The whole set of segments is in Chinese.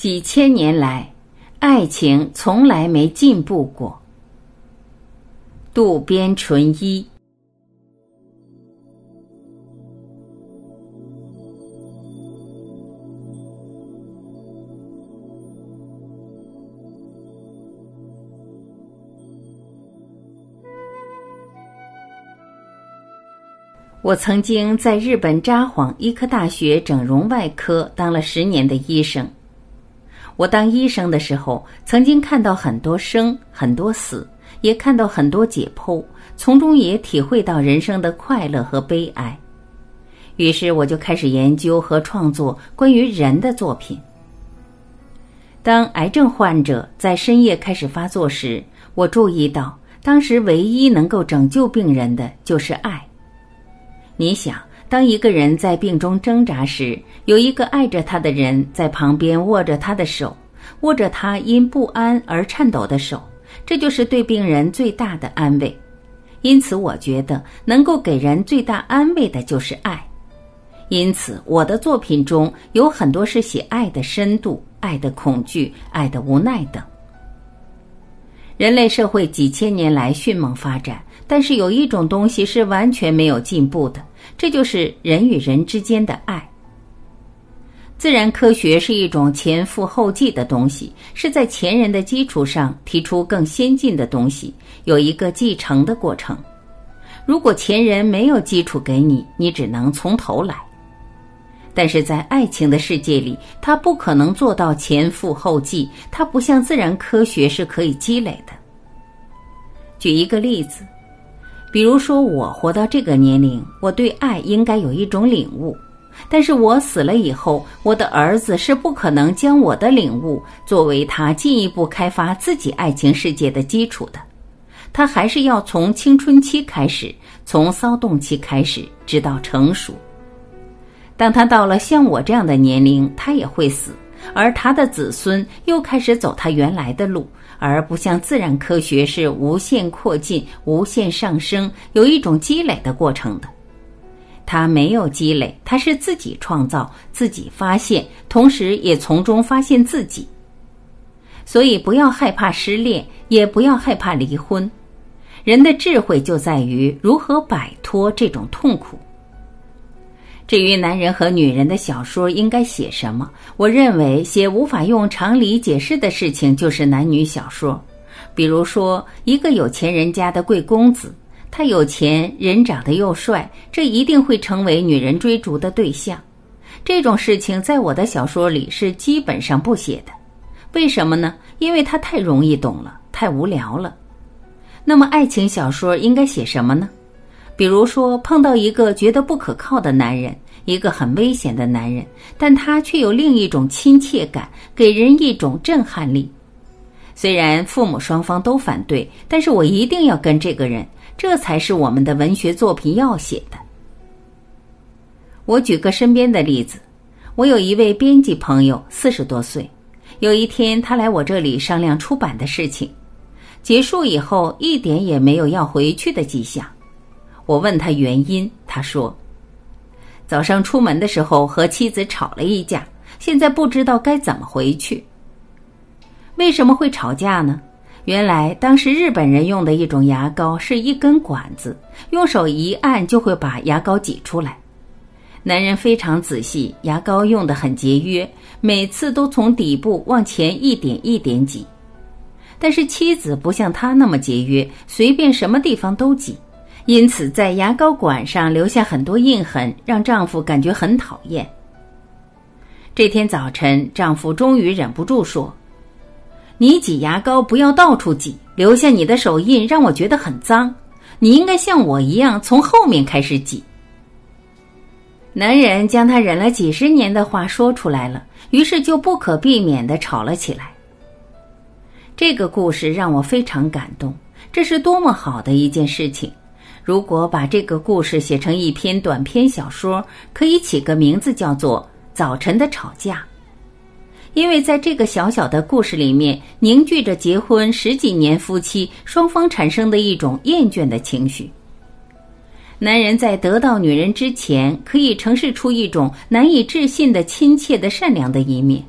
几千年来，爱情从来没进步过。渡边淳一。我曾经在日本札幌医科大学整容外科当了十年的医生。我当医生的时候，曾经看到很多生，很多死，也看到很多解剖，从中也体会到人生的快乐和悲哀。于是我就开始研究和创作关于人的作品。当癌症患者在深夜开始发作时，我注意到，当时唯一能够拯救病人的就是爱。你想，当一个人在病中挣扎时，有一个爱着他的人在旁边握着他的手，握着他因不安而颤抖的手，这就是对病人最大的安慰。因此，我觉得能够给人最大安慰的就是爱。因此，我的作品中有很多是写爱的深度、爱的恐惧、爱的无奈等。人类社会几千年来迅猛发展，但是有一种东西是完全没有进步的。这就是人与人之间的爱。自然科学是一种前赴后继的东西，是在前人的基础上提出更先进的东西，有一个继承的过程。如果前人没有基础给你，你只能从头来。但是在爱情的世界里，它不可能做到前赴后继，它不像自然科学是可以积累的。举一个例子。比如说，我活到这个年龄，我对爱应该有一种领悟。但是我死了以后，我的儿子是不可能将我的领悟作为他进一步开发自己爱情世界的基础的。他还是要从青春期开始，从骚动期开始，直到成熟。当他到了像我这样的年龄，他也会死，而他的子孙又开始走他原来的路。而不像自然科学是无限扩进、无限上升，有一种积累的过程的。他没有积累，他是自己创造、自己发现，同时也从中发现自己。所以不要害怕失恋，也不要害怕离婚。人的智慧就在于如何摆脱这种痛苦。至于男人和女人的小说应该写什么，我认为写无法用常理解释的事情就是男女小说。比如说，一个有钱人家的贵公子，他有钱，人长得又帅，这一定会成为女人追逐的对象。这种事情在我的小说里是基本上不写的。为什么呢？因为它太容易懂了，太无聊了。那么，爱情小说应该写什么呢？比如说，碰到一个觉得不可靠的男人，一个很危险的男人，但他却有另一种亲切感，给人一种震撼力。虽然父母双方都反对，但是我一定要跟这个人，这才是我们的文学作品要写的。我举个身边的例子，我有一位编辑朋友，四十多岁，有一天他来我这里商量出版的事情，结束以后一点也没有要回去的迹象。我问他原因，他说：“早上出门的时候和妻子吵了一架，现在不知道该怎么回去。为什么会吵架呢？原来当时日本人用的一种牙膏是一根管子，用手一按就会把牙膏挤出来。男人非常仔细，牙膏用的很节约，每次都从底部往前一点一点挤。但是妻子不像他那么节约，随便什么地方都挤。”因此，在牙膏管上留下很多印痕，让丈夫感觉很讨厌。这天早晨，丈夫终于忍不住说：“你挤牙膏不要到处挤，留下你的手印让我觉得很脏。你应该像我一样，从后面开始挤。”男人将他忍了几十年的话说出来了，于是就不可避免的吵了起来。这个故事让我非常感动，这是多么好的一件事情！如果把这个故事写成一篇短篇小说，可以起个名字叫做《早晨的吵架》，因为在这个小小的故事里面，凝聚着结婚十几年夫妻双方产生的一种厌倦的情绪。男人在得到女人之前，可以呈现出一种难以置信的亲切的善良的一面，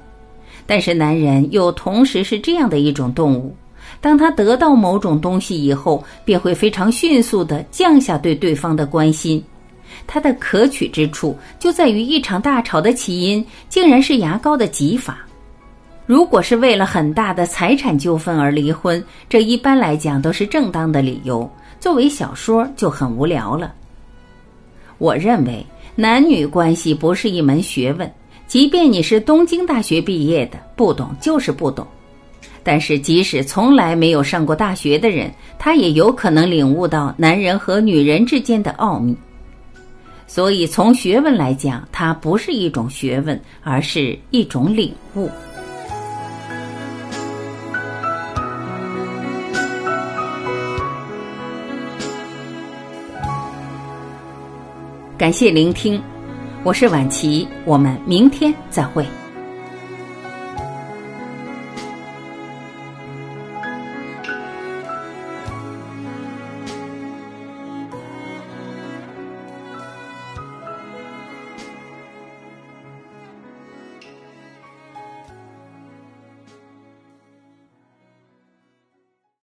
但是男人又同时是这样的一种动物：当他得到某种东西以后，便会非常迅速地降下对对方的关心。他的可取之处就在于一场大吵的起因竟然是牙膏的挤法。如果是为了很大的财产纠纷而离婚，这一般来讲都是正当的理由。作为小说就很无聊了。我认为男女关系不是一门学问，即便你是东京大学毕业的，不懂就是不懂。但是即使从来没有上过大学的人，他也有可能领悟到男人和女人之间的奥秘。所以从学问来讲，它不是一种学问，而是一种领悟。感谢聆听，我是晚琪，我们明天再会。